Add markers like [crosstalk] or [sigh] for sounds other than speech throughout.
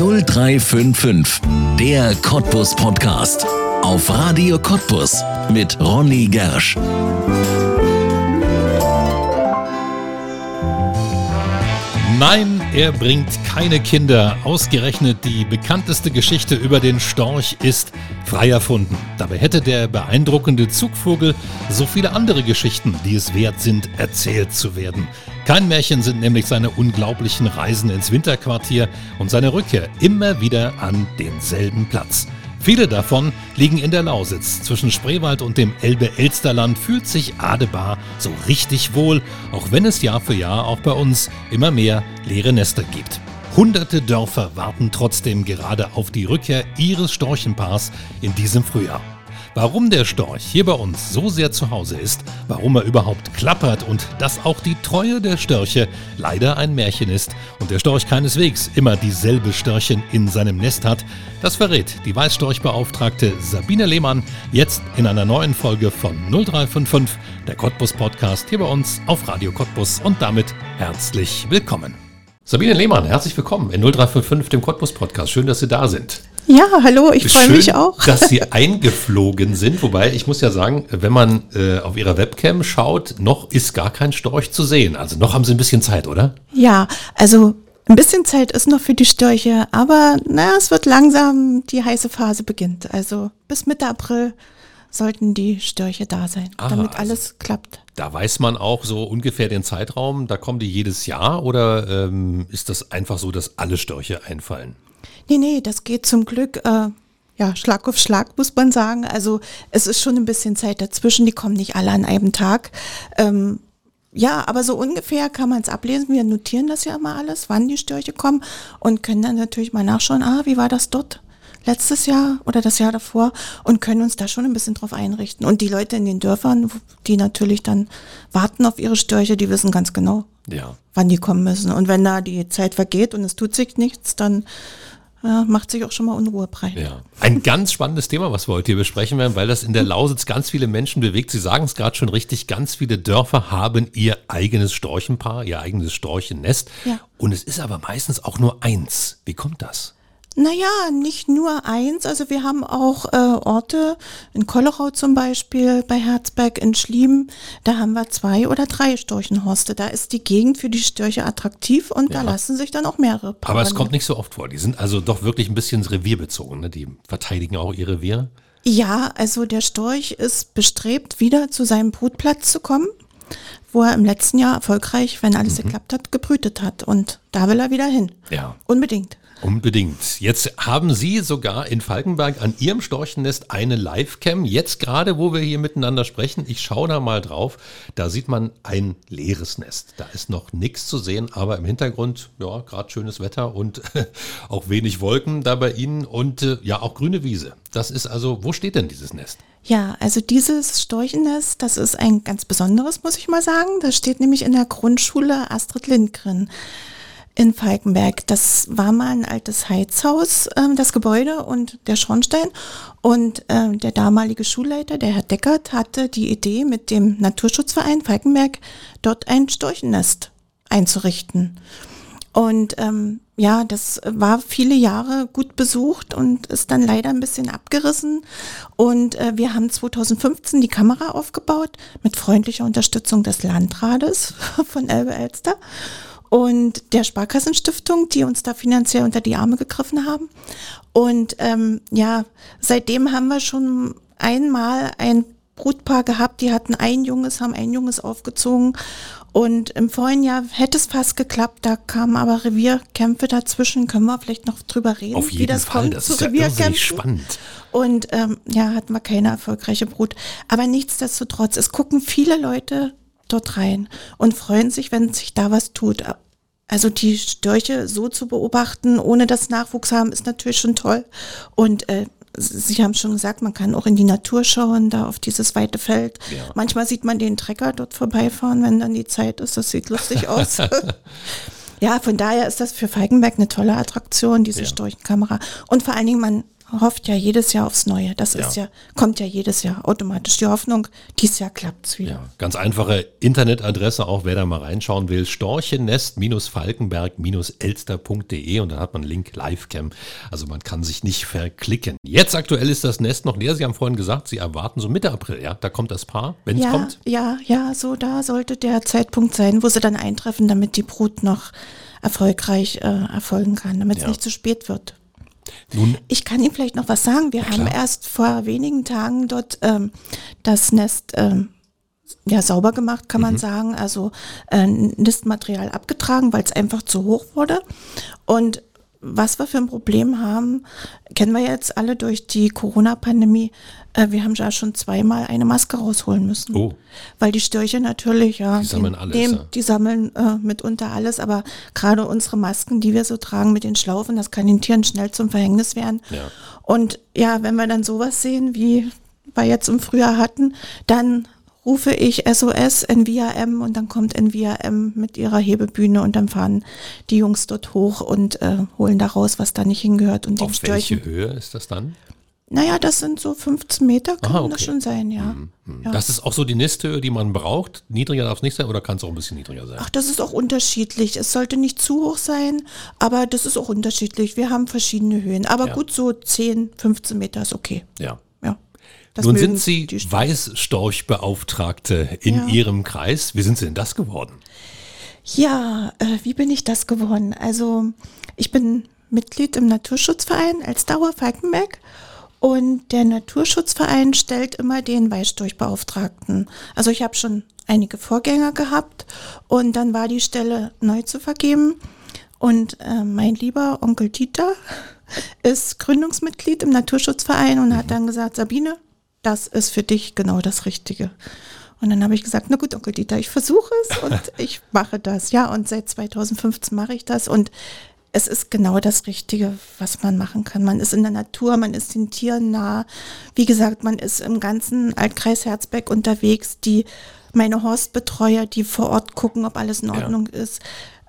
0355, der Cottbus Podcast. Auf Radio Cottbus mit Ronny Gersch. Nein, er bringt keine Kinder. Ausgerechnet die bekannteste Geschichte über den Storch ist frei erfunden. Dabei hätte der beeindruckende Zugvogel so viele andere Geschichten, die es wert sind, erzählt zu werden. Kein Märchen sind nämlich seine unglaublichen Reisen ins Winterquartier und seine Rückkehr immer wieder an denselben Platz. Viele davon liegen in der Lausitz. Zwischen Spreewald und dem Elbe-Elsterland fühlt sich Adebar so richtig wohl, auch wenn es Jahr für Jahr auch bei uns immer mehr leere Nester gibt. Hunderte Dörfer warten trotzdem gerade auf die Rückkehr ihres Storchenpaars in diesem Frühjahr. Warum der Storch hier bei uns so sehr zu Hause ist, warum er überhaupt klappert und dass auch die Treue der Störche leider ein Märchen ist und der Storch keineswegs immer dieselbe Störchen in seinem Nest hat, das verrät die Weißstorchbeauftragte Sabine Lehmann jetzt in einer neuen Folge von 0355, der Cottbus Podcast hier bei uns auf Radio Cottbus und damit herzlich willkommen. Sabine Lehmann, herzlich willkommen in 0355, dem Cottbus Podcast. Schön, dass Sie da sind. Ja, hallo, ich freue mich auch. [laughs] Dass Sie [laughs] eingeflogen sind, wobei ich muss ja sagen, wenn man äh, auf Ihrer Webcam schaut, noch ist gar kein Storch zu sehen. Also noch haben Sie ein bisschen Zeit, oder? Ja, also ein bisschen Zeit ist noch für die Störche, aber na, es wird langsam, die heiße Phase beginnt. Also bis Mitte April sollten die Störche da sein, Aha, damit also alles also klappt. Da weiß man auch so ungefähr den Zeitraum, da kommen die jedes Jahr oder ähm, ist das einfach so, dass alle Störche einfallen? Nee, nee, das geht zum Glück äh, ja, Schlag auf Schlag, muss man sagen. Also es ist schon ein bisschen Zeit dazwischen, die kommen nicht alle an einem Tag. Ähm, ja, aber so ungefähr kann man es ablesen. Wir notieren das ja immer alles, wann die Störche kommen und können dann natürlich mal nachschauen, ah, wie war das dort letztes Jahr oder das Jahr davor und können uns da schon ein bisschen drauf einrichten. Und die Leute in den Dörfern, die natürlich dann warten auf ihre Störche, die wissen ganz genau, ja. wann die kommen müssen. Und wenn da die Zeit vergeht und es tut sich nichts, dann ja, macht sich auch schon mal Unruhe breit. Ja. Ein ganz spannendes Thema, was wir heute hier besprechen werden, weil das in der Lausitz ganz viele Menschen bewegt. Sie sagen es gerade schon richtig, ganz viele Dörfer haben ihr eigenes Storchenpaar, ihr eigenes Storchennest. Ja. Und es ist aber meistens auch nur eins. Wie kommt das? Naja, nicht nur eins. Also wir haben auch äh, Orte, in Kollerau zum Beispiel, bei Herzberg, in Schlieben, da haben wir zwei oder drei Storchenhorste. Da ist die Gegend für die Störche attraktiv und ja. da lassen sich dann auch mehrere Paare. Aber es kommt nicht so oft vor. Die sind also doch wirklich ein bisschen revierbezogen. Ne? Die verteidigen auch ihr Revier. Ja, also der Storch ist bestrebt, wieder zu seinem Brutplatz zu kommen wo er im letzten Jahr erfolgreich, wenn alles mhm. geklappt hat, gebrütet hat. Und da will er wieder hin. Ja. Unbedingt. Unbedingt. Jetzt haben Sie sogar in Falkenberg an Ihrem Storchennest eine Livecam. Jetzt gerade, wo wir hier miteinander sprechen, ich schaue da mal drauf. Da sieht man ein leeres Nest. Da ist noch nichts zu sehen, aber im Hintergrund, ja, gerade schönes Wetter und [laughs] auch wenig Wolken da bei Ihnen und äh, ja, auch grüne Wiese. Das ist also, wo steht denn dieses Nest? Ja, also dieses Storchennest, das ist ein ganz besonderes, muss ich mal sagen. Das steht nämlich in der Grundschule Astrid Lindgren in Falkenberg. Das war mal ein altes Heizhaus, äh, das Gebäude und der Schornstein. Und äh, der damalige Schulleiter, der Herr Deckert, hatte die Idee, mit dem Naturschutzverein Falkenberg dort ein Storchennest einzurichten. Und ähm, ja, das war viele Jahre gut besucht und ist dann leider ein bisschen abgerissen. Und äh, wir haben 2015 die Kamera aufgebaut mit freundlicher Unterstützung des Landrates [laughs] von Elbe Elster und der Sparkassenstiftung, die uns da finanziell unter die Arme gegriffen haben. Und ähm, ja, seitdem haben wir schon einmal ein Brutpaar gehabt, die hatten ein Junges, haben ein Junges aufgezogen. Und im vorigen Jahr hätte es fast geklappt, da kamen aber Revierkämpfe dazwischen. Können wir vielleicht noch drüber reden, Auf jeden wie das Fall. kommt das zu ist Revierkämpfen. Ja spannend. Und ähm, ja, hatten wir keine erfolgreiche Brut. Aber nichtsdestotrotz, es gucken viele Leute dort rein und freuen sich, wenn sich da was tut. Also die Störche so zu beobachten, ohne dass Nachwuchs haben, ist natürlich schon toll. Und äh, Sie haben schon gesagt, man kann auch in die Natur schauen, da auf dieses weite Feld. Ja. Manchmal sieht man den Trecker dort vorbeifahren, wenn dann die Zeit ist. Das sieht lustig aus. [laughs] ja, von daher ist das für Falkenberg eine tolle Attraktion, diese ja. Storchenkamera. Und vor allen Dingen, man hofft ja jedes Jahr aufs Neue. Das Ja. ist ja, kommt ja jedes Jahr automatisch die Hoffnung, dieses Jahr klappt's wieder. Ja, ganz einfache Internetadresse, auch wer da mal reinschauen will, storchennest-falkenberg-elster.de und dann hat man einen Link Livecam. Also man kann sich nicht verklicken. Jetzt aktuell ist das Nest noch leer. Sie haben vorhin gesagt, Sie erwarten so Mitte April, ja, da kommt das Paar, wenn es Ja, kommt. ja, ja, so da sollte der Zeitpunkt sein, wo sie dann eintreffen, damit die Brut noch erfolgreich äh, erfolgen kann, damit es Ja. nicht zu spät wird. Nun, Ich kann Ihnen vielleicht noch was sagen. Wir haben erst vor wenigen Tagen dort ähm, das Nest ähm, ja, sauber gemacht, kann Mhm. man sagen. Also äh, Nistmaterial abgetragen, weil es einfach zu hoch wurde. Und was wir für ein Problem haben, kennen wir jetzt alle durch die Corona-Pandemie. Äh, wir haben ja schon zweimal eine Maske rausholen müssen. Oh. Weil die Störche natürlich, ja. Die sammeln alles, nehmen- ja. Die sammeln äh, mitunter alles, aber gerade unsere Masken, die wir so tragen mit den Schlaufen, das kann den Tieren schnell zum Verhängnis werden. Ja. Und ja, wenn wir dann sowas sehen, wie wir jetzt im Frühjahr hatten, dann rufe ich SOS NVRM und dann kommt NVRM mit ihrer Hebebühne und dann fahren die Jungs dort hoch und äh, holen da raus, was da nicht hingehört und auf Störchen. welche Höhe ist das dann? Naja, das sind so 15 Meter, kann Aha, das okay. schon sein, ja. ja. Das ist auch so die Nisthöhe, die man braucht. Niedriger darf es nicht sein oder kann es auch ein bisschen niedriger sein? Ach, das ist auch unterschiedlich. Es sollte nicht zu hoch sein, aber das ist auch unterschiedlich. Wir haben verschiedene Höhen. Aber Ja. gut, so 10, 15 Meter ist okay. Ja. Ja. Das Nun sind Sie. Weißstorchbeauftragte in Ja. Ihrem Kreis. Wie sind Sie denn das geworden? Ja, äh, wie bin ich das geworden? Also, ich bin Mitglied im Naturschutzverein als Dauer Falkenberg. Und der Naturschutzverein stellt immer den Weißstorchbeauftragten. Also ich habe schon einige Vorgänger gehabt und dann war die Stelle neu zu vergeben. Und äh, mein lieber Onkel Dieter [laughs] ist Gründungsmitglied im Naturschutzverein und hat dann gesagt, Sabine, das ist für dich genau das Richtige. Und dann habe ich gesagt, na gut, Onkel Dieter, ich versuche es und [laughs] ich mache das. Ja, und seit 2015 mache ich das und es ist genau das Richtige, was man machen kann. Man ist in der Natur, man ist den Tieren nah. Wie gesagt, man ist im ganzen Altkreis Herzberg unterwegs. Die, meine Horstbetreuer, die vor Ort gucken, ob alles in Ja. Ordnung ist.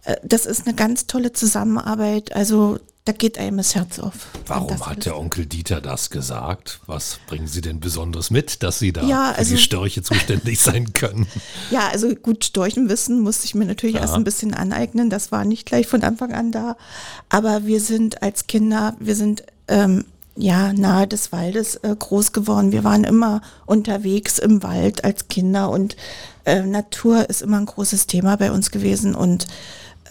Äh, Das ist eine ganz tolle Zusammenarbeit. Also da geht einem das Herz auf. Warum hat der Onkel Dieter das gesagt? Was bringen Sie denn Besonderes mit, dass Sie da Ja, für also- die Störche zuständig sein können? [laughs] Ja, also gut, Storchenwissen musste ich mir natürlich Ja. erst ein bisschen aneignen. Das war nicht gleich von Anfang an da. Aber wir sind als Kinder, wir sind ähm, ja nahe des Waldes äh, groß geworden. Wir waren immer unterwegs im Wald als Kinder und äh, Natur ist immer ein großes Thema bei uns gewesen. Und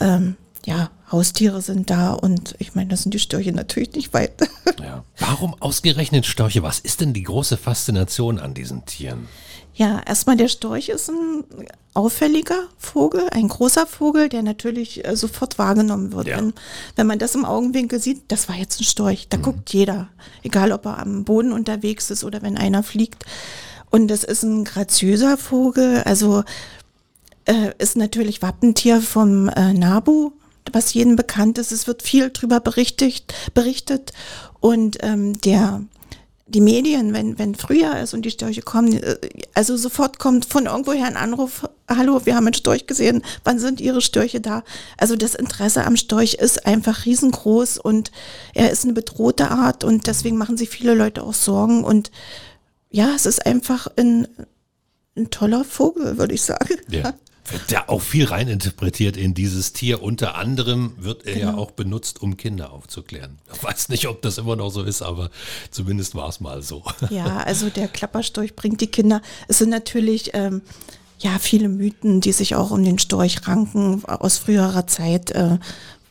ähm, ja, Haustiere sind da und ich meine, das sind die Störche natürlich nicht weit. [laughs] Ja. Warum ausgerechnet Störche? Was ist denn die große Faszination an diesen Tieren? Ja, erstmal der Storch ist ein auffälliger Vogel, ein großer Vogel, der natürlich äh, sofort wahrgenommen wird. Ja. Wenn, wenn man das im Augenwinkel sieht, das war jetzt ein Storch, da guckt jeder, egal ob er am Boden unterwegs ist oder wenn einer fliegt. Und das ist ein graziöser Vogel, also äh, ist natürlich Wappentier vom äh, Nabu, was jedem bekannt ist. Es wird viel drüber berichtet, berichtet und ähm, der die Medien, wenn, wenn Frühjahr ist und die Störche kommen, äh, also sofort kommt von irgendwoher ein Anruf, hallo, wir haben einen Storch gesehen, wann sind Ihre Störche da? Also das Interesse am Storch ist einfach riesengroß und er ist eine bedrohte Art und deswegen machen sich viele Leute auch Sorgen und ja, es ist einfach ein, ein toller Vogel, würde ich sagen. Ja. [laughs] Wird ja auch viel reininterpretiert in dieses Tier. Unter anderem wird er ja auch benutzt, um Kinder aufzuklären. Ich weiß nicht, ob das immer noch so ist, aber zumindest war es mal so. Ja, [laughs] also der Klapperstorch bringt die Kinder. Es sind natürlich ähm, ja viele Mythen, die sich auch um den Storch ranken aus früherer Zeit, äh,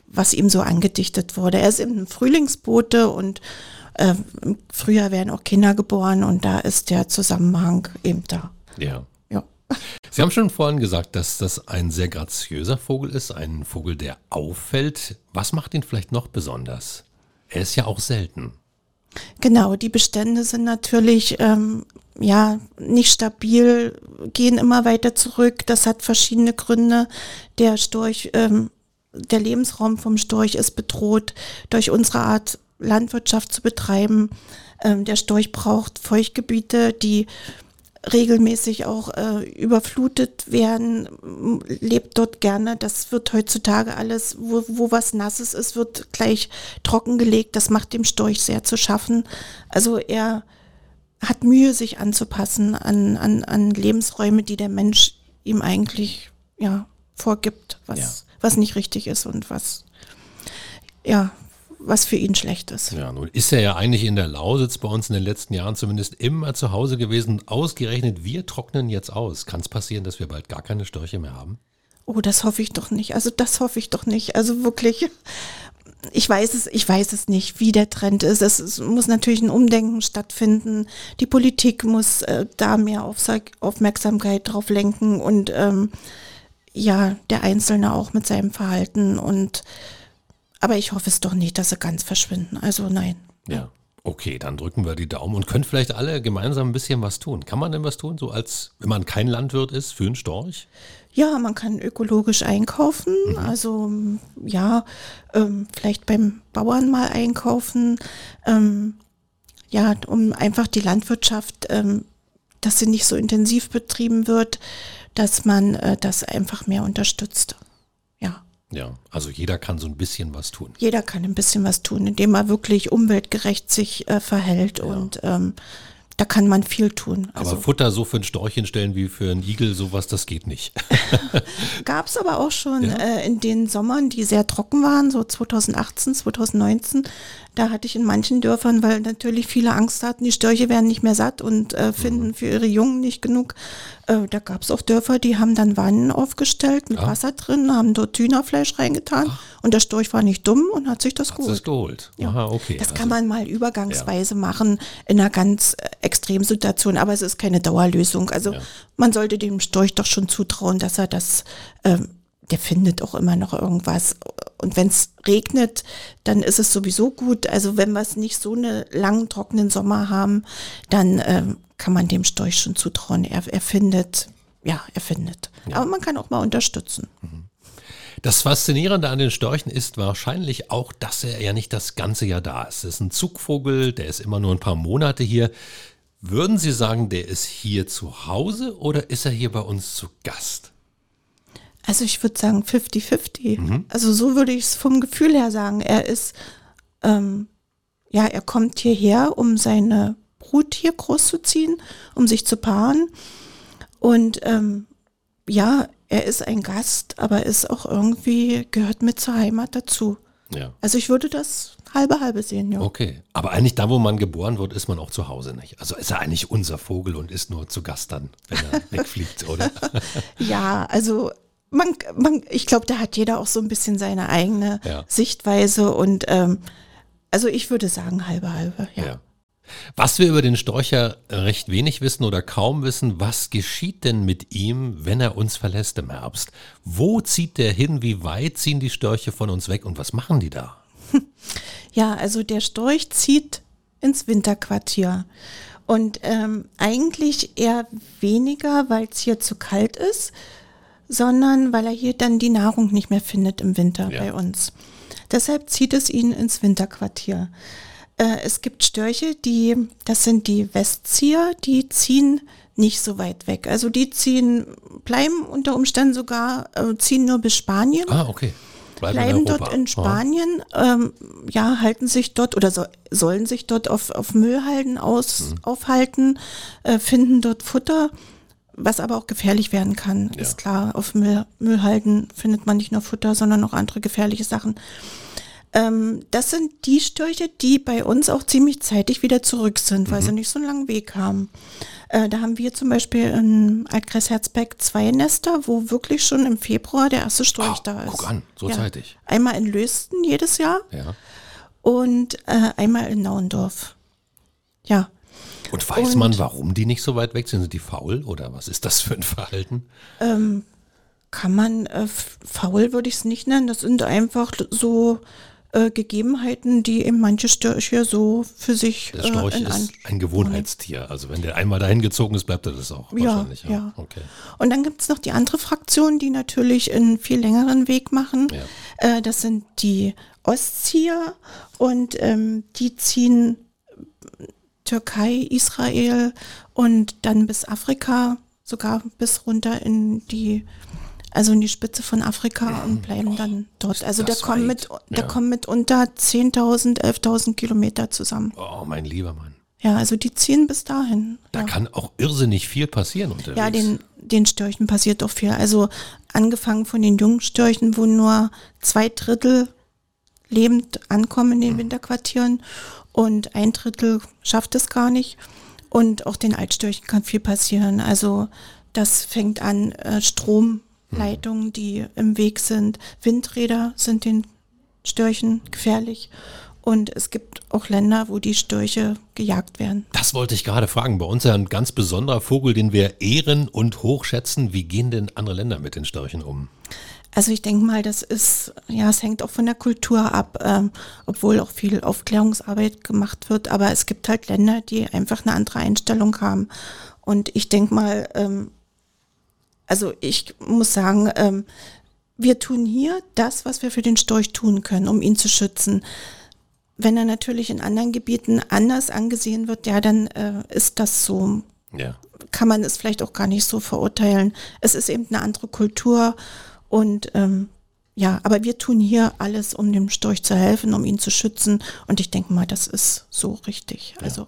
was ihm so angedichtet wurde. Er ist eben ein Frühlingsbote und äh, im Frühjahr werden auch Kinder geboren und da ist der Zusammenhang eben da. Ja. [laughs] Sie haben schon vorhin gesagt, dass das ein sehr graziöser Vogel ist, ein Vogel, der auffällt. Was macht ihn vielleicht noch besonders? Er ist ja auch selten. Genau, die Bestände sind natürlich ähm, ja nicht stabil, gehen immer weiter zurück. Das hat verschiedene Gründe. Der Storch, ähm, der Lebensraum vom Storch ist bedroht durch unsere Art Landwirtschaft zu betreiben. Ähm, der Storch braucht Feuchtgebiete, die regelmäßig auch äh, überflutet werden, lebt dort gerne. Das wird heutzutage alles, wo, wo was Nasses ist, wird gleich trockengelegt. Das macht dem Storch sehr zu schaffen. Also er hat Mühe, sich anzupassen an, an, an Lebensräume, die der Mensch ihm eigentlich ja, vorgibt, was, ja. was nicht richtig ist und was, ja, was für ihn schlecht ist. Ja, nun ist er ja eigentlich in der Lausitz bei uns in den letzten Jahren zumindest immer zu Hause gewesen. Ausgerechnet, wir trocknen jetzt aus. Kann es passieren, dass wir bald gar keine Störche mehr haben? Oh, das hoffe ich doch nicht. Also das hoffe ich doch nicht. Also wirklich, ich weiß es, ich weiß es nicht, wie der Trend ist. Es, es muss natürlich ein Umdenken stattfinden. Die Politik muss äh, da mehr auf, Aufmerksamkeit drauf lenken und ähm, ja, der Einzelne auch mit seinem Verhalten und aber ich hoffe es doch nicht, dass sie ganz verschwinden. Also nein. Ja. Okay, dann drücken wir die Daumen und können vielleicht alle gemeinsam ein bisschen was tun. Kann man denn was tun, so als wenn man kein Landwirt ist, für einen Storch? Ja, man kann ökologisch einkaufen. Mhm. Also ja, ähm, vielleicht beim Bauern mal einkaufen. Ähm, ja, um einfach die Landwirtschaft, ähm, dass sie nicht so intensiv betrieben wird, dass man äh, das einfach mehr unterstützt. Ja, also jeder kann so ein bisschen was tun. Jeder kann ein bisschen was tun, indem er wirklich umweltgerecht sich äh, verhält ja. und ähm, da kann man viel tun. Also aber Futter so für ein Storch stellen wie für einen Igel, sowas, das geht nicht. [laughs] Gab es aber auch schon ja. äh, in den Sommern, die sehr trocken waren, so 2018, 2019. Da hatte ich in manchen Dörfern, weil natürlich viele Angst hatten, die Störche werden nicht mehr satt und äh, finden mhm. für ihre Jungen nicht genug. Äh, da gab es auch Dörfer, die haben dann Wannen aufgestellt mit ah. Wasser drin, haben dort Hühnerfleisch reingetan Ach. und der Storch war nicht dumm und hat sich das hat geholt. geholt. Ja. Aha, okay. Das also, kann man mal übergangsweise ja. machen in einer ganz äh, Extremsituation, aber es ist keine Dauerlösung. Also ja. man sollte dem Storch doch schon zutrauen, dass er das ähm, der findet auch immer noch irgendwas. Und wenn es regnet, dann ist es sowieso gut. Also wenn wir es nicht so eine langen, trockenen Sommer haben, dann ähm, kann man dem Storch schon zutrauen. Er, er findet, ja, er findet. Ja. Aber man kann auch mal unterstützen. Mhm. Das Faszinierende an den Störchen ist wahrscheinlich auch, dass er ja nicht das ganze Jahr da ist. Es ist ein Zugvogel, der ist immer nur ein paar Monate hier. Würden Sie sagen, der ist hier zu Hause oder ist er hier bei uns zu Gast? Also ich würde sagen 50-50. Mhm. Also so würde ich es vom Gefühl her sagen. Er ist, ähm, ja, er kommt hierher, um seine Brut hier großzuziehen, um sich zu paaren. Und ähm, ja, er ist ein Gast, aber ist auch irgendwie, gehört mit zur Heimat dazu. Ja. Also ich würde das halbe halbe sehen, ja. Okay, aber eigentlich da, wo man geboren wird, ist man auch zu Hause nicht. Also ist er eigentlich unser Vogel und ist nur zu Gast dann, wenn er [laughs] wegfliegt, oder? ja, also man, man, ich glaube, da hat jeder auch so ein bisschen seine eigene ja. Sichtweise und ähm, also ich würde sagen halbe halbe, ja. ja. Was wir über den Storcher recht wenig wissen oder kaum wissen, was geschieht denn mit ihm, wenn er uns verlässt im Herbst? Wo zieht der hin? Wie weit ziehen die Störche von uns weg und was machen die da? [laughs] Ja, also der Storch zieht ins Winterquartier. Und ähm, eigentlich eher weniger, weil es hier zu kalt ist, sondern weil er hier dann die Nahrung nicht mehr findet im Winter ja. bei uns. Deshalb zieht es ihn ins Winterquartier. Äh, es gibt Störche, die, das sind die Westzieher, die ziehen nicht so weit weg. Also die ziehen, bleiben unter Umständen sogar, äh, ziehen nur bis Spanien. Ah, okay. Bleiben, bleiben in dort in Spanien, ähm, ja, halten sich dort oder so, sollen sich dort auf, auf Müllhalden aus, mhm. aufhalten, äh, finden dort Futter was aber auch gefährlich werden kann, ja. ist klar. Auf Müll, Müllhalden findet man nicht nur Futter, sondern auch andere gefährliche Sachen. Ähm, das sind die Störche, die bei uns auch ziemlich zeitig wieder zurück sind, mhm. weil sie nicht so einen langen Weg haben. Äh, da haben wir zum Beispiel in Altkreis Herzberg zwei Nester, wo wirklich schon im Februar der erste Storch oh, da ist. Guck an, so ja. zeitig. Einmal in Lösten jedes Jahr ja. und äh, einmal in Nauendorf. Ja. Und weiß und, man, warum die nicht so weit weg sind? Sind die faul oder was ist das für ein Verhalten? Ähm, kann man, äh, faul würde ich es nicht nennen, das sind einfach so äh, Gegebenheiten, die eben manche Störche so für sich. Der Storch äh, ist ein Gewohnheitstier. Also wenn der einmal dahin gezogen ist, bleibt er das auch ja, wahrscheinlich. Ja. ja. Okay. Und dann gibt es noch die andere Fraktion, die natürlich einen viel längeren Weg machen. Ja. Äh, das sind die Ostzieher und ähm, die ziehen Türkei, Israel und dann bis Afrika, sogar bis runter in die, also in die Spitze von Afrika und bleiben dann dort. Also kommt weit. mit, der Ja. kommt mit unter 10.000, 11.000 Kilometer zusammen. Oh, mein lieber Mann. Ja, also die ziehen bis dahin. Da ja. kann auch irrsinnig viel passieren unterwegs. Ja, den, den Störchen passiert auch viel. Also angefangen von den jungen Störchen, wo nur zwei Drittel lebend ankommen in den Winterquartieren und ein Drittel schafft es gar nicht. Und auch den Altstörchen kann viel passieren. Also das fängt an, äh, Stromleitungen, die im Weg sind. Windräder sind den Störchen gefährlich. Und es gibt auch Länder, wo die Störche gejagt werden. Das wollte ich gerade fragen. Bei uns ja ein ganz besonderer Vogel, den wir ehren und hochschätzen. Wie gehen denn andere Länder mit den Störchen um? Also ich denke mal, das ist, ja, es hängt auch von der Kultur ab, ähm, obwohl auch viel Aufklärungsarbeit gemacht wird. Aber es gibt halt Länder, die einfach eine andere Einstellung haben. Und ich denke mal, ähm, also ich muss sagen, ähm, wir tun hier das, was wir für den Storch tun können, um ihn zu schützen. Wenn er natürlich in anderen Gebieten anders angesehen wird, ja, dann äh, ist das so Ja. kann man es vielleicht auch gar nicht so verurteilen. Es ist eben eine andere Kultur und ähm, ja, aber wir tun hier alles, um dem Storch zu helfen, um ihn zu schützen und ich denke mal, das ist so richtig. Also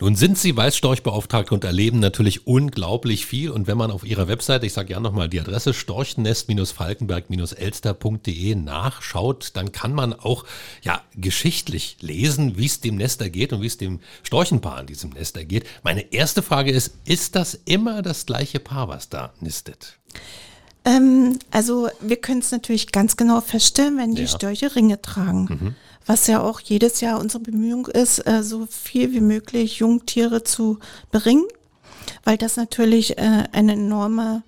Nun sind Sie Weißstorchbeauftragte und erleben natürlich unglaublich viel. Und wenn man auf Ihrer Webseite, ich sage gerne nochmal die Adresse storchnest-falkenberg-elster.de nachschaut, dann kann man auch ja geschichtlich lesen, wie es dem Nest ergeht und wie es dem Storchenpaar in diesem Nest ergeht. Meine erste Frage ist, ist das immer das gleiche Paar, was da nistet? Ähm, also wir können es natürlich ganz genau feststellen, wenn die Ja. Störche Ringe tragen. Was ja auch jedes Jahr unsere Bemühung ist, äh, so viel wie möglich Jungtiere zu beringen, weil das natürlich äh, eine enorme,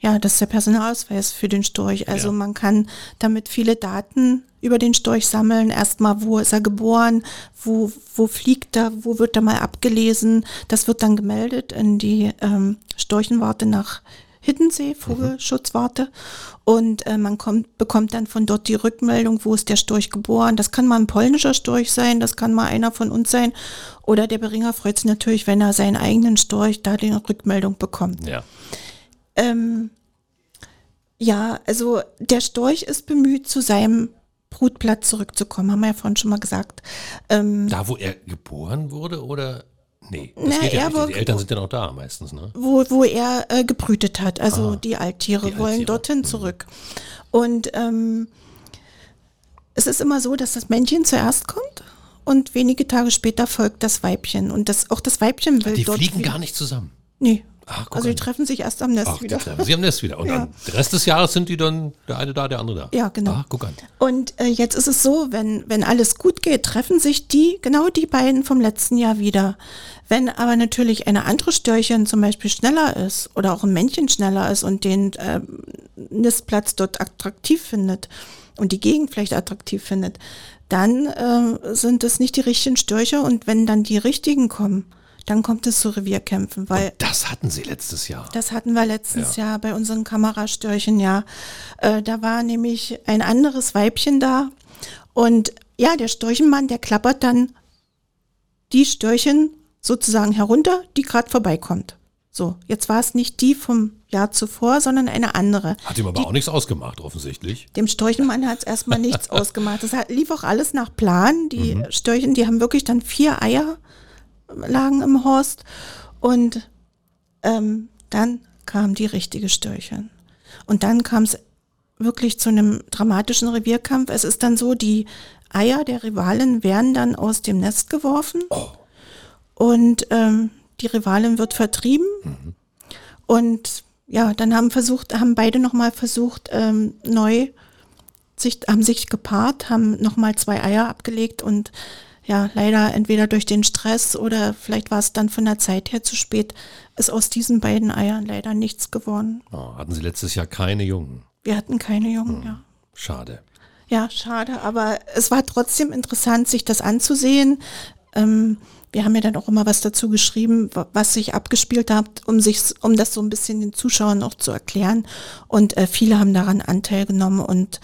ja, das ist der Personalausweis für den Storch. Also Ja. man kann damit viele Daten über den Storch sammeln. Erstmal, wo ist er geboren, wo, wo fliegt er, wo wird er mal abgelesen. Das wird dann gemeldet in die ähm, Storchenwarte nach Hiddensee, Vogelschutzwarte. Und äh, man kommt, bekommt dann von dort die Rückmeldung, wo ist der Storch geboren. Das kann mal ein polnischer Storch sein, das kann mal einer von uns sein. Oder der Beringer freut sich natürlich, wenn er seinen eigenen Storch da die Rückmeldung bekommt. Ja. Ähm, ja, also der Storch ist bemüht, zu seinem Brutplatz zurückzukommen, haben wir ja vorhin schon mal gesagt. Ähm, Da, wo er geboren wurde oder? Nee, das Na, geht ja nicht. Die Eltern sind ja noch da meistens, ne? wo, wo er äh, gebrütet hat. Also Ah, die Alttiere die wollen Alttiere. dorthin zurück. Und ähm, es ist immer so, dass das Männchen zuerst kommt und wenige Tage später folgt das Weibchen. Und das, auch das Weibchen will Die dort. fliegen wieder- gar nicht zusammen. Nee. Ach, also die treffen sich erst am Nest Ach, die wieder. treffen sie am Nest wieder. Und Ja. dann, der Rest des Jahres sind die dann der eine da, der andere da. Ja, genau. Ach, guck an. Und äh, jetzt ist es so, wenn, wenn alles gut geht, treffen sich die, genau die beiden vom letzten Jahr wieder. Wenn aber natürlich eine andere Störchen zum Beispiel schneller ist oder auch ein Männchen schneller ist und den äh, Nistplatz dort attraktiv findet und die Gegend vielleicht attraktiv findet, dann äh, sind es nicht die richtigen Störche und wenn dann die richtigen kommen, dann kommt es zu Revierkämpfen, weil Das hatten sie letztes Jahr. das hatten wir letztes Jahr bei unseren Kamerastörchen, ja. Äh, da war nämlich ein anderes Weibchen da. Und ja, der Storchenmann, der klappert dann die Störchen sozusagen herunter, die gerade vorbeikommt. So, jetzt war es nicht die vom Jahr zuvor, sondern eine andere. Hat ihm aber auch nichts ausgemacht, offensichtlich. Dem Storchenmann hat es erstmal nichts [laughs] ausgemacht. Das hat, lief auch alles nach Plan. Die Störchen, die haben wirklich dann vier Eier lagen im Horst. Und ähm, dann kam die richtige Störchen. Und dann kam es wirklich zu einem dramatischen Revierkampf. Es ist dann so, die Eier der Rivalen werden dann aus dem Nest geworfen. Und ähm, die Rivalin wird vertrieben. Und ja, dann haben versucht, haben beide nochmal versucht, ähm, neu sich, haben sich gepaart, haben nochmal zwei Eier abgelegt und ja, leider entweder durch den Stress oder vielleicht war es dann von der Zeit her zu spät, ist aus diesen beiden Eiern leider nichts geworden. Oh, hatten sie letztes Jahr keine Jungen. Wir hatten keine Jungen, ja. Schade. Ja, schade, aber es war trotzdem interessant, sich das anzusehen. Ähm, wir haben ja dann auch immer was dazu geschrieben, wa- was sich abgespielt hat, um sich, um das so ein bisschen den Zuschauern auch zu erklären. Und äh, viele haben daran Anteil genommen und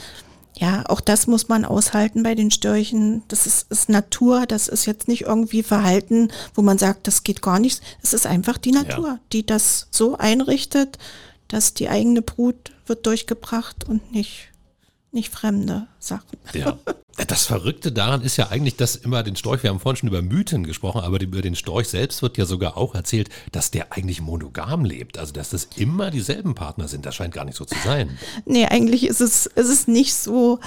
ja, auch das muss man aushalten bei den Störchen. Das ist, ist Natur, das ist jetzt nicht irgendwie Verhalten, wo man sagt, das geht gar nicht. Es ist einfach die Natur, ja. die das so einrichtet, dass die eigene Brut wird durchgebracht und nicht nicht fremde Sachen. Ja. Das Verrückte daran ist ja eigentlich, dass immer den Storch, wir haben vorhin schon über Mythen gesprochen, aber über den Storch selbst wird ja sogar auch erzählt, dass der eigentlich monogam lebt. Also, dass das immer dieselben Partner sind. Das scheint gar nicht so zu sein. Nee, eigentlich ist es, ist es nicht so.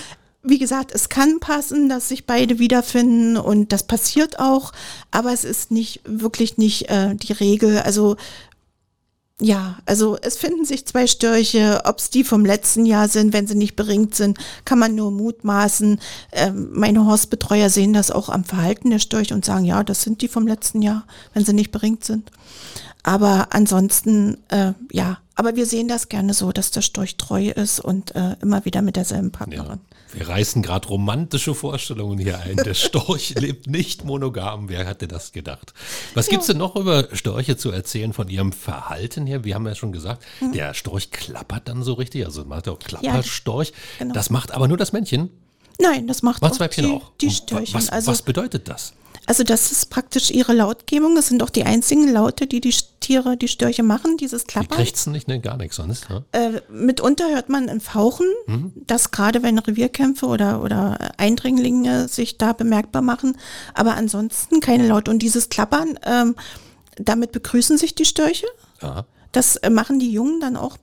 Wie gesagt, es kann passen, dass sich beide wiederfinden und das passiert auch, aber es ist nicht wirklich nicht äh, die Regel. Also ja, also es finden sich zwei Störche. Ob es die vom letzten Jahr sind, wenn sie nicht beringt sind, kann man nur mutmaßen. Ähm, meine Horstbetreuer sehen das auch am Verhalten der Störche und sagen, ja, das sind die vom letzten Jahr, wenn sie nicht beringt sind. Aber ansonsten, äh, ja, aber wir sehen das gerne so, dass der Storch treu ist und äh, immer wieder mit derselben Partnerin. Ja, wir reißen gerade romantische Vorstellungen hier ein. Der Storch [laughs] lebt nicht monogam. Wer hätte das gedacht? Was ja. gibt's denn noch über Störche zu erzählen von ihrem Verhalten her? Wir haben ja schon gesagt, mhm. der Storch klappert dann so richtig. Also macht auch Klapperstorch. Ja, genau. Das macht aber nur das Männchen. Nein, das macht, auch die, auch. die Störchen. Was, also, was bedeutet das? Also das ist praktisch ihre Lautgebung. Das sind auch die einzigen Laute, die die Tiere, die Störche machen, dieses Klappern. Die kriegt's nicht, ne? gar nichts sonst. Ne? Äh, mitunter hört man ein Fauchen, mhm. dass gerade wenn Revierkämpfe oder, oder Eindringlinge sich da bemerkbar machen. Aber ansonsten keine Laute. Und dieses Klappern, ähm, damit begrüßen sich die Störche. Aha. Das äh, machen die Jungen dann auch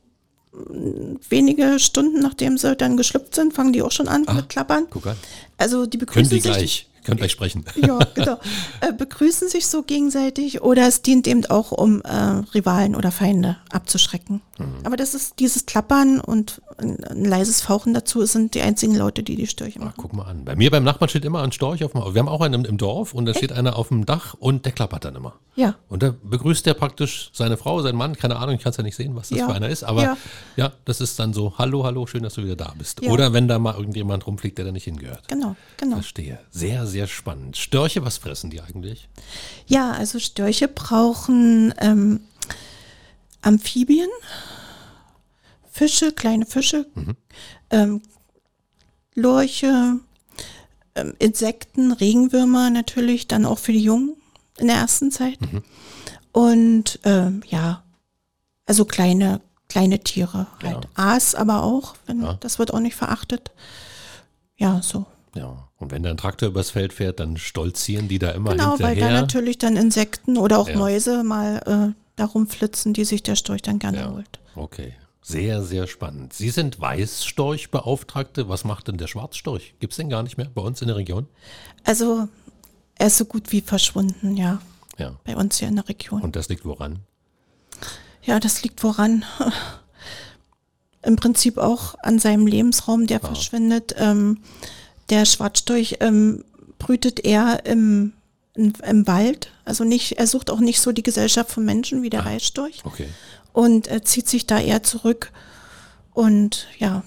wenige Stunden, nachdem sie dann geschlüpft sind, fangen die auch schon an Ach, mit Klappern. Guck an. Also die begrüßen Können die sich. gleich. Könnt gleich sprechen. Ja, [laughs] genau. Äh, begrüßen sich so gegenseitig oder es dient eben auch, um äh, Rivalen oder Feinde abzuschrecken. Mhm. Aber das ist dieses Klappern und ein, leises Fauchen dazu sind die einzigen Leute, die die Störche machen. Ach, guck mal an. Bei mir beim Nachbarn steht immer ein Storch auf dem Wir haben auch einen im Dorf und da steht einer auf dem Dach und der klappert dann immer. Ja. Und da begrüßt der praktisch seine Frau, seinen Mann, keine Ahnung, ich kann es ja nicht sehen, was das ja. für einer ist, aber ja. ja. das ist dann so, hallo, hallo, schön, dass du wieder da bist. Ja. Oder wenn da mal irgendjemand rumfliegt, der da nicht hingehört. Genau, genau. Verstehe. Sehr, sehr spannend. Störche, was fressen die eigentlich? Ja, also Störche brauchen ähm, Amphibien, Fische, kleine Fische, mhm. ähm, Lurche, ähm, Insekten, Regenwürmer natürlich, dann auch für die Jungen in der ersten Zeit. Mhm. Und ähm, ja, also kleine, kleine Tiere halt. Ja. Aas aber auch, wenn, ja. das wird auch nicht verachtet. Ja, so. Ja, und wenn da ein Traktor übers Feld fährt, dann stolzieren die da immer genau, hinterher. Genau, weil da natürlich dann Insekten oder auch ja. Mäuse mal äh, darum flitzen, die sich der Storch dann gerne holt. Okay, sehr, sehr spannend. Sie sind Weißstorchbeauftragte. Was macht denn der Schwarzstorch? Gibt es den gar nicht mehr bei uns in der Region? Also, er ist so gut wie verschwunden, ja. Ja. Bei uns hier in der Region. Und das liegt woran? Ja, das liegt woran? [laughs] Im Prinzip auch an seinem Lebensraum, der ah. verschwindet. Ähm, der Schwarzstorch ähm, brütet eher im, im, im, Wald. Also nicht, er sucht auch nicht so die Gesellschaft von Menschen wie der ah, Weißstorch. Okay. Und er zieht sich da eher zurück. Und ja,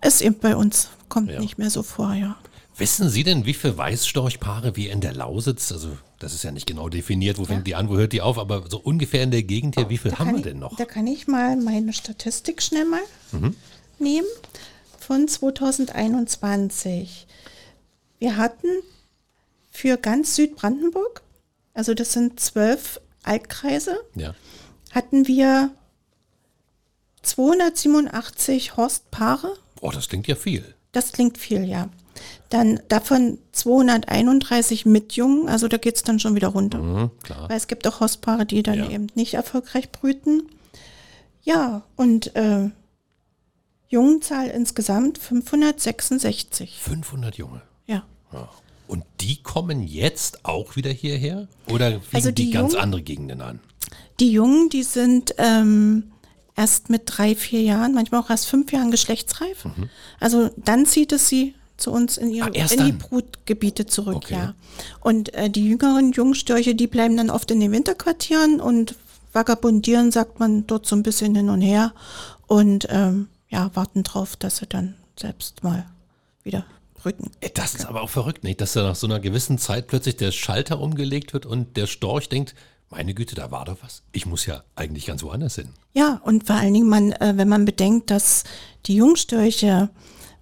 ist eben bei uns, kommt ja. nicht mehr so vor, ja. Wissen Sie denn, wie viele Weißstorchpaare wir in der Lausitz, also das ist ja nicht genau definiert, wo ja. fängt die an, wo hört die auf, aber so ungefähr in der Gegend hier, wie viel haben wir denn noch? Da kann ich mal meine Statistik schnell mal mhm. nehmen von 2021. Wir hatten für ganz Südbrandenburg, also das sind zwölf Altkreise, ja. Hatten wir 287 Horstpaare. Oh, das klingt ja viel. Das klingt viel, ja. Dann davon 231 mit Jungen, also da geht es dann schon wieder runter. Mhm, Weil es gibt auch Horstpaare, die dann ja. eben nicht erfolgreich brüten. Ja, und äh, Jungenzahl insgesamt 566. 500 Junge? Ja. ja. Und die kommen jetzt auch wieder hierher? Oder fliegen also die, die ganz Jungen, andere Gegenden an? Die Jungen, die sind ähm, erst mit drei, vier Jahren, manchmal auch erst fünf Jahren geschlechtsreif. Mhm. Also dann zieht es sie zu uns in, ihre, ah, in die Brutgebiete zurück, okay. ja. Und äh, die jüngeren Jungstörche, die bleiben dann oft in den Winterquartieren und vagabundieren, sagt man, dort so ein bisschen hin und her. Und ähm, ja, warten drauf, dass sie dann selbst mal wieder rücken. Das ist aber auch verrückt, nicht? Dass da nach so einer gewissen Zeit plötzlich der Schalter umgelegt wird und der Storch denkt, meine Güte, da war doch was. Ich muss ja eigentlich ganz woanders hin. Ja, und vor allen Dingen, man, äh, wenn man bedenkt, dass die Jungstörche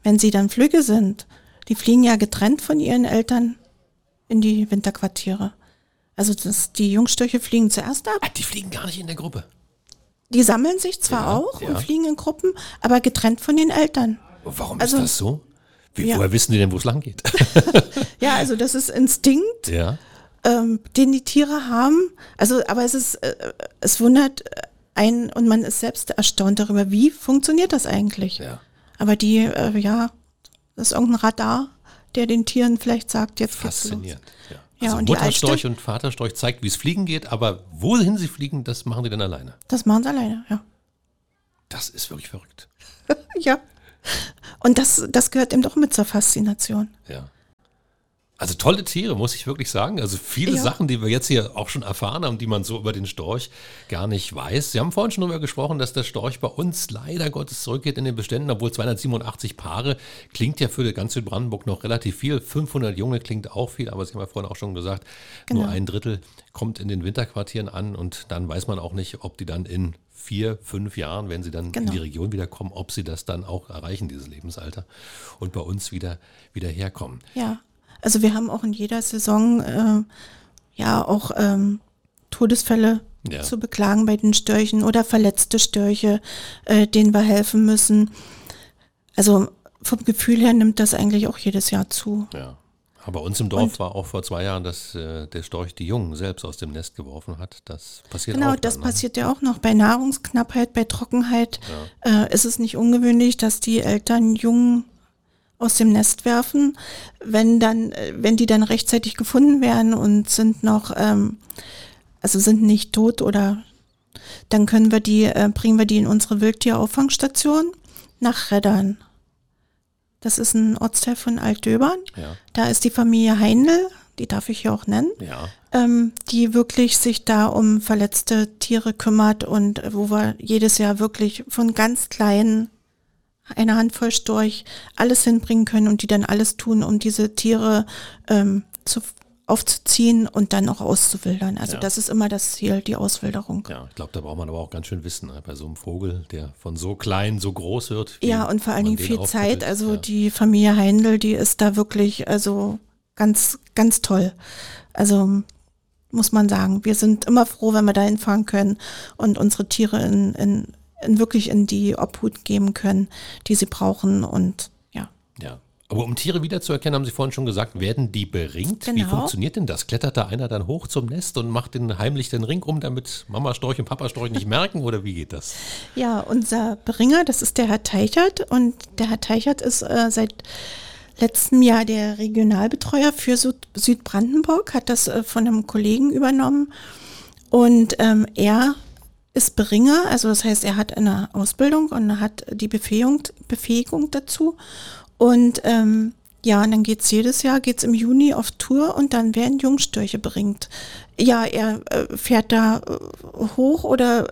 wenn sie dann Flügge sind, die fliegen ja getrennt von ihren Eltern in die Winterquartiere. Also das, die Jungstörche fliegen zuerst ab. Ah, die fliegen gar nicht in der Gruppe. Die sammeln sich zwar Ja, auch ja. und fliegen in Gruppen, aber getrennt von den Eltern. Warum Also- ist das so? Wie, Ja. Woher wissen die denn, wo es lang geht? [laughs] Ja, also das ist Instinkt, ja. Ähm, den die Tiere haben. Also, aber es ist, äh, es wundert einen und man ist selbst erstaunt darüber, wie funktioniert das eigentlich. Ja. Aber die, äh, ja, das ist irgendein Radar, der den Tieren vielleicht sagt, jetzt geht's los. Faszinierend. Ja. Ja, Also und die Mutterstorch und Vaterstorch zeigt, wie es fliegen geht, aber wohin sie fliegen, das machen die dann alleine. Das machen sie alleine, ja. Das ist wirklich verrückt. [laughs] ja. Und das, das gehört eben doch mit zur Faszination. Ja. Also tolle Tiere, muss ich wirklich sagen. Also viele Ja. Sachen, die wir jetzt hier auch schon erfahren haben, die man so über den Storch gar nicht weiß. Sie haben vorhin schon darüber gesprochen, dass der Storch bei uns leider Gottes zurückgeht in den Beständen, obwohl 287 Paare klingt ja für ganz Südbrandenburg noch relativ viel. 500 Junge klingt auch viel, aber Sie haben ja vorhin auch schon gesagt, nur Genau. ein Drittel kommt in den Winterquartieren an und dann weiß man auch nicht, ob die dann in vier, fünf Jahren, wenn sie dann in Genau. die Region wiederkommen, ob sie das dann auch erreichen, dieses Lebensalter und bei uns wieder, wieder herkommen. Ja. Also wir haben auch in jeder Saison äh, ja auch ähm, Todesfälle Ja. zu beklagen bei den Störchen oder verletzte Störche, äh, denen wir helfen müssen. Also vom Gefühl her nimmt das eigentlich auch jedes Jahr zu. Ja. Aber uns im Dorf Und- war auch vor zwei Jahren, dass äh, der Storch die Jungen selbst aus dem Nest geworfen hat. Das passiert Genau, auch. das dann, ne? passiert ja auch noch. Bei Nahrungsknappheit, bei Trockenheit äh, ist es nicht ungewöhnlich, dass die Eltern Jungen aus dem Nest werfen. Wenn dann, wenn die dann rechtzeitig gefunden werden und sind noch, ähm, also sind nicht tot oder dann können wir die, äh, bringen wir die in unsere Wildtierauffangstation nach Reddern. Das ist ein Ortsteil von Altdöbern. Ja, Da ist die Familie Heindl, die darf ich hier auch nennen ja. ähm, die wirklich sich da um verletzte Tiere kümmert und äh, wo wir jedes Jahr wirklich von ganz kleinen, eine Handvoll Storch, alles hinbringen können und die dann alles tun, um diese Tiere ähm, zu, aufzuziehen und dann auch auszuwildern. Also Ja. das ist immer das Ziel, die Auswilderung. Ja, ich glaube, da braucht man aber auch ganz schön Wissen ne? bei so einem Vogel, der von so klein so groß wird. Ja, und vor allen Dingen viel. Zeit. Also ja. die Familie Heindl, die ist da wirklich, also ganz, ganz toll. Also muss man sagen, wir sind immer froh, wenn wir da hinfahren können und unsere Tiere in, in wirklich in die Obhut geben können, die sie brauchen. Und ja, Ja. Aber um Tiere wiederzuerkennen, haben Sie vorhin schon gesagt, werden die beringt? Wie Genau. funktioniert denn das? Klettert da einer dann hoch zum Nest und macht den heimlich den Ring rum, damit Mama Storch und Papa Storch nicht merken? Oder wie geht das? ja, unser Beringer, das ist der Herr Teichert und der Herr Teichert ist äh, seit letztem Jahr der Regionalbetreuer für Süd Südbrandenburg, hat das äh, von einem Kollegen übernommen und ähm, er ist Beringer, also das heißt, er hat eine Ausbildung und hat die Befähigung, Befähigung dazu. Und ähm, ja, und dann geht's jedes Jahr, geht's im Juni auf Tour und dann werden Jungstörche beringt. Ja, er äh, fährt da äh, hoch oder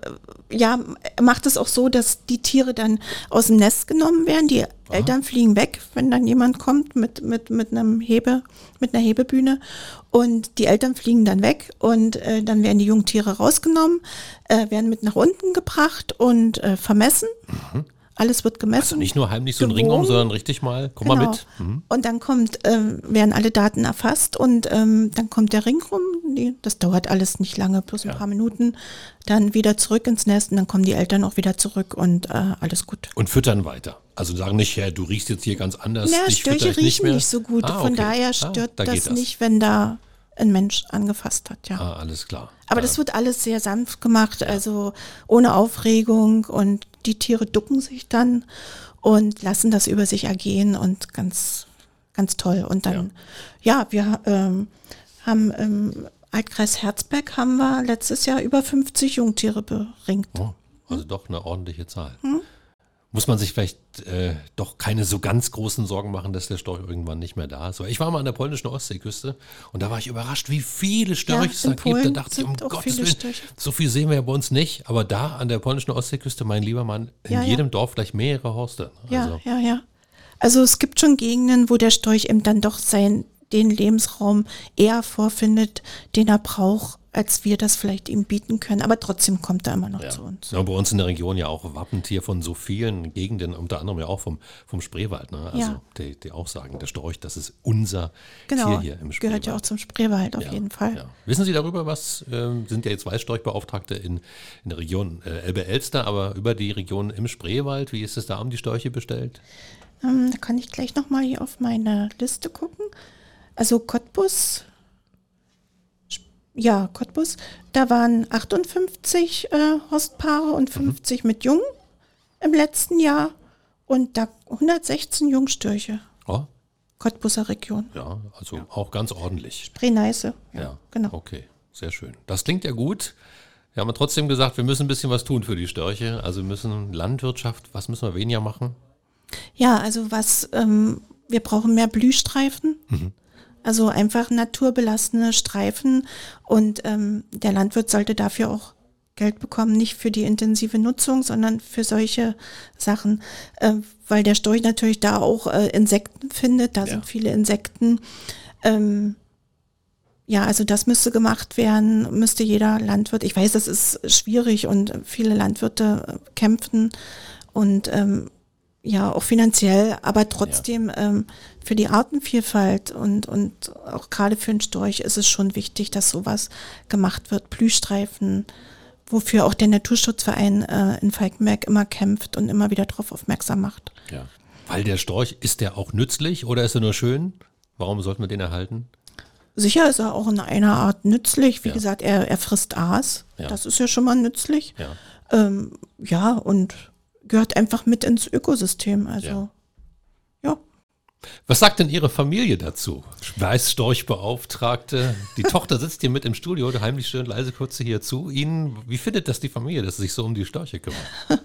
äh, ja, er macht es auch so, dass die Tiere dann aus dem Nest genommen werden. Die Eltern fliegen weg, wenn dann jemand kommt mit, mit, mit einem Hebe, mit einer Hebebühne. Und die Eltern fliegen dann weg und äh, dann werden die Jungtiere rausgenommen, äh, werden mit nach unten gebracht und äh, vermessen. Alles wird gemessen. Also nicht nur heimlich so einen Ring um, sondern richtig mal, komm mal Genau. mit. Mhm. Und dann kommt, ähm, werden alle Daten erfasst und ähm, dann kommt der Ring rum. Die, das dauert alles nicht lange, bloß ein Ja. paar Minuten. Dann wieder zurück ins Nest und dann kommen die Eltern auch wieder zurück und äh, alles gut. Und füttern weiter. Also sagen nicht, ja, du riechst jetzt hier ganz anders. Ja, Störche ich nicht riechen mehr. nicht, so gut. Ah, Von okay. daher Ah, stört da geht das, nicht, wenn da ein Mensch angefasst hat, ja. Ah, alles klar. Aber Ja. das wird alles sehr sanft gemacht, also ohne Aufregung und die Tiere ducken sich dann und lassen das über sich ergehen und ganz, ganz toll. Und dann, ja, wir ähm, haben im Altkreis Herzberg haben wir letztes Jahr über 50 Jungtiere beringt. Oh, also doch eine ordentliche Zahl. Hm? Muss man sich vielleicht äh, doch keine so ganz großen Sorgen machen, dass der Storch irgendwann nicht mehr da ist. Weil ich war mal an der polnischen Ostseeküste und da war ich überrascht, wie viele Störche es da gibt. Da dachte ich, um Gottes Willen, Störche. so viel sehen wir ja bei uns nicht. Aber da an der polnischen Ostseeküste, mein lieber Mann, in Ja, ja. jedem Dorf gleich mehrere Horste. Ja, Also, ja, ja. Also es gibt schon Gegenden, wo der Storch eben dann doch sein den Lebensraum eher vorfindet, den er braucht, als wir das vielleicht ihm bieten können. Aber trotzdem kommt er immer noch Ja. zu uns. Ja, bei uns in der Region ja auch Wappentier von so vielen Gegenden, unter anderem ja auch vom, vom Spreewald. Ne? Also Ja. die, die auch sagen, der Storch, das ist unser Genau, Tier hier im Spreewald. gehört ja auch zum Spreewald auf Ja, jeden Fall. Wissen Sie darüber was? Ähm, sind ja jetzt Weißstorchbeauftragte in, in der Region äh, Elbe-Elster, aber über die Region im Spreewald, wie ist es da um die Störche bestellt? Ähm, da kann ich gleich nochmal hier auf meine Liste gucken. Also Cottbus, ja, Cottbus, da waren 58 äh, Horstpaare und 50 mit Jungen im letzten Jahr und da 116 Jungstörche. Oh, Cottbuser Region. ja, also auch ganz ordentlich. Breneiße. Ja, genau. Okay, sehr schön. Das klingt ja gut. Wir haben trotzdem gesagt, wir müssen ein bisschen was tun für die Störche. Also wir müssen Landwirtschaft, was müssen wir weniger machen? Ja, also was, ähm, wir brauchen mehr Blühstreifen. Also einfach naturbelassene Streifen und ähm, der Landwirt sollte dafür auch Geld bekommen, nicht für die intensive Nutzung, sondern für solche Sachen, äh, weil der Storch natürlich da auch äh, Insekten findet, da Ja. sind viele Insekten. Ähm, ja, also das müsste gemacht werden, müsste jeder Landwirt. Ich weiß, das ist schwierig und viele Landwirte kämpfen und ähm, ja auch finanziell, aber trotzdem ähm, für die Artenvielfalt und, und auch gerade für den Storch ist es schon wichtig, dass sowas gemacht wird. Blühstreifen, wofür auch der Naturschutzverein äh, in Falkenberg immer kämpft und immer wieder darauf aufmerksam macht. Ja. Weil der Storch, ist der auch nützlich oder ist er nur schön? Warum sollten wir den erhalten? Sicher ist er auch in einer Art nützlich. Wie Ja. gesagt, er, er frisst Aas. Ja. Das ist ja schon mal nützlich. Ja. Ähm, ja, und gehört einfach mit ins Ökosystem. Also, ja. Was sagt denn Ihre Familie dazu? Weißstorchbeauftragte. Die [laughs] Tochter sitzt hier mit im Studio, heimlich schön leise kurz hier zu Ihnen. Wie findet das die Familie, dass sie sich so um die Störche kümmert? [laughs]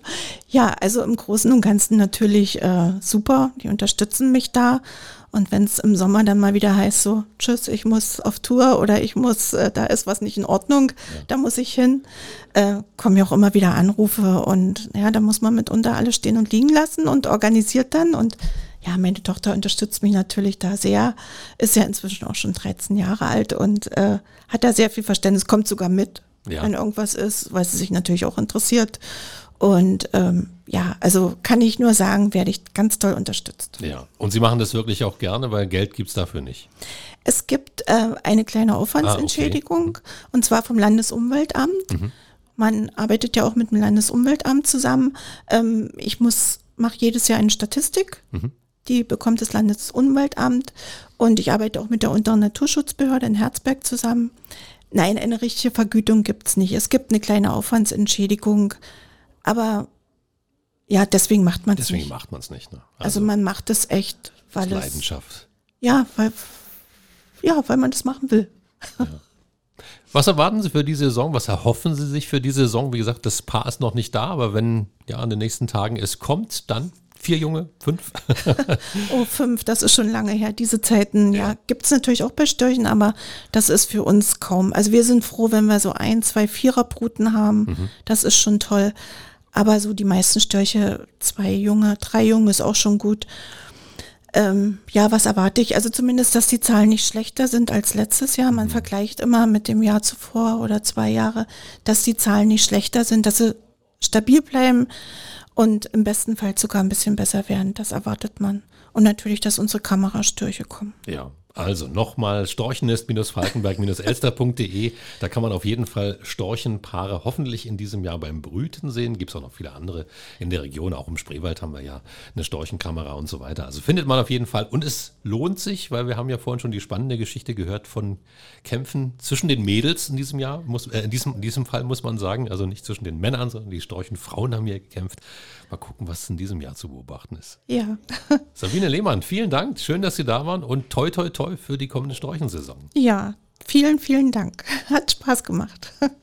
Ja, also im Großen und Ganzen natürlich äh, super. Die unterstützen mich da. Und wenn es im Sommer dann mal wieder heißt, so, tschüss, ich muss auf Tour oder ich muss, äh, da ist was nicht in Ordnung, da muss ich hin, äh, kommen ja auch immer wieder Anrufe und ja, da muss man mitunter alles stehen und liegen lassen und organisiert dann. Und ja, meine Tochter unterstützt mich natürlich da sehr, ist ja inzwischen auch schon 13 Jahre alt und äh, hat da sehr viel Verständnis, kommt sogar mit, Ja. wenn irgendwas ist, weil sie sich natürlich auch interessiert. Und ähm, ja, also kann ich nur sagen, werde ich ganz toll unterstützt. Ja. Und Sie machen das wirklich auch gerne, weil Geld gibt es dafür nicht. Es gibt äh, eine kleine Aufwandsentschädigung und zwar vom Landesumweltamt. Man arbeitet ja auch mit dem Landesumweltamt zusammen. Ähm, ich muss mache jedes Jahr eine Statistik. Die bekommt das Landesumweltamt und ich arbeite auch mit der Unteren Naturschutzbehörde in Herzberg zusammen. Nein, eine richtige Vergütung gibt's nicht. Es gibt eine kleine Aufwandsentschädigung, aber ja, deswegen macht man es Deswegen nicht. macht man es nicht. Ne? Also man macht es echt, weil es Leidenschaft. ja, weil ja, weil man das machen will. Was erwarten Sie für die Saison? Was erhoffen Sie sich für die Saison? Wie gesagt, das Paar ist noch nicht da, aber wenn ja in den nächsten Tagen es kommt, dann vier Junge, fünf. [laughs] Oh, fünf, das ist schon lange her. Diese Zeiten, ja, Ja. gibt's natürlich auch bei Störchen, aber das ist für uns kaum. Also wir sind froh, wenn wir so ein, zwei Viererbruten haben. Das ist schon toll. Aber so die meisten Störche, zwei Junge, drei Junge ist auch schon gut. Ähm, ja, was erwarte ich? Also zumindest, dass die Zahlen nicht schlechter sind als letztes Jahr. Man vergleicht immer mit dem Jahr zuvor oder zwei Jahre, dass die Zahlen nicht schlechter sind, dass sie stabil bleiben und im besten Fall sogar ein bisschen besser werden. Das erwartet man. Und natürlich, dass unsere Kamerastürche kommen. Ja, also nochmal storchnest-falkenberg-elster.de. Da kann man auf jeden Fall Storchenpaare hoffentlich in diesem Jahr beim Brüten sehen. Gibt es auch noch viele andere in der Region. Auch im Spreewald haben wir ja eine Storchenkamera und so weiter. Also findet man auf jeden Fall. Und es lohnt sich, weil wir haben ja vorhin schon die spannende Geschichte gehört von Kämpfen zwischen den Mädels in diesem Jahr. Muss, äh, in, diesem, in diesem Fall muss man sagen. Also nicht zwischen den Männern, sondern die Storchenfrauen haben hier gekämpft. Mal gucken, was in diesem Jahr zu beobachten ist. Ja. [laughs] Sabine Lehmann, vielen Dank. Schön, dass Sie da waren und toi, toi, toi für die kommende Storchensaison. Ja, vielen, vielen Dank. [laughs] Hat Spaß gemacht. [laughs]